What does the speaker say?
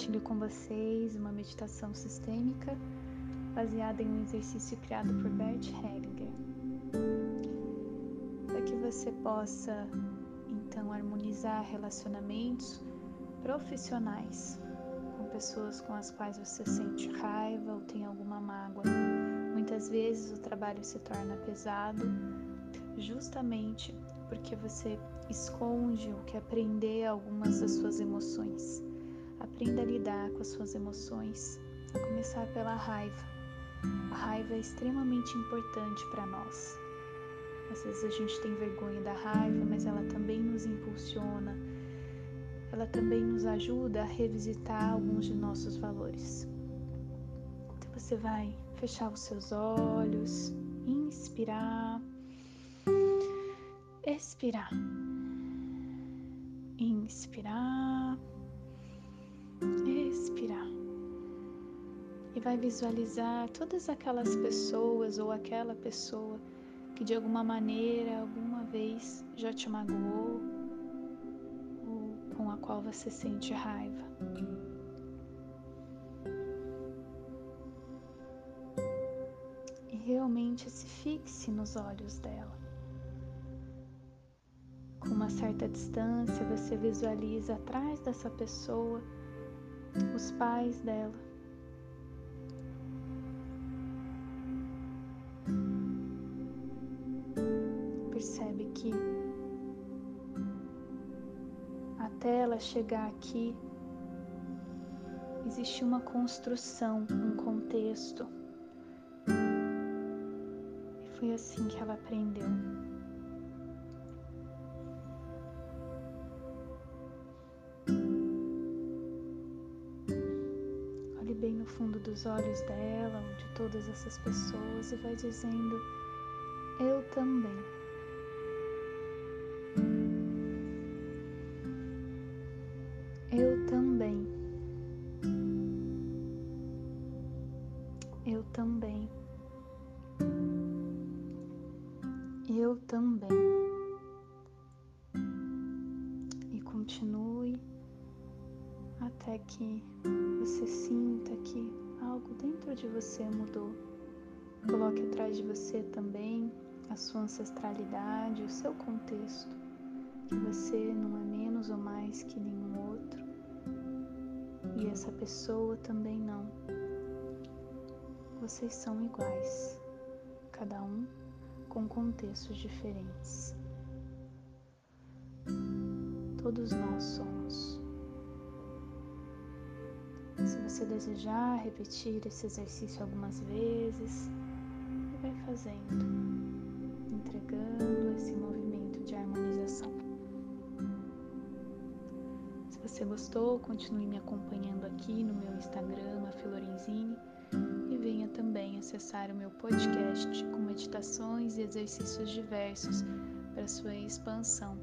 compartilho com vocês uma meditação sistêmica baseada em um exercício criado por Bert Hellinger, para que você possa então harmonizar relacionamentos profissionais com pessoas com as quais você sente raiva ou tem alguma mágoa. Muitas vezes o trabalho se torna pesado justamente porque você esconde ou quer aprender algumas das suas emoções. Aprenda a lidar com as suas emoções, a começar pela raiva. A raiva é extremamente importante para nós. Às vezes a gente tem vergonha da raiva, mas ela também nos impulsiona, ela também nos ajuda a revisitar alguns de nossos valores. Então você vai fechar os seus olhos, inspirar, expirar, inspirar, expirar. E vai visualizar todas aquelas pessoas ou aquela pessoa que de alguma maneira, alguma vez já te magoou ou com a qual você sente raiva. E realmente se fixe nos olhos dela. Com uma certa distância, você visualiza atrás dessa pessoa os pais dela. Percebe que até ela chegar aqui existe uma construção, um contexto. E foi assim que ela aprendeu. Fundo dos olhos dela ou de todas essas pessoas e vai dizendo: Eu também. Eu também. Eu também. Eu também. E continue até que você sinta que algo dentro de você mudou. Coloque atrás de você também a sua ancestralidade, o seu contexto, que você não é menos ou mais que nenhum outro e essa pessoa também não. Vocês são iguais, cada um com contextos diferentes. Todos nós somos. Você desejar repetir esse exercício algumas vezes, vai fazendo, entregando esse movimento de harmonização. Se você gostou, continue me acompanhando aqui no meu Instagram, a Filorenzini, e venha também acessar o meu podcast com meditações e exercícios diversos para sua expansão.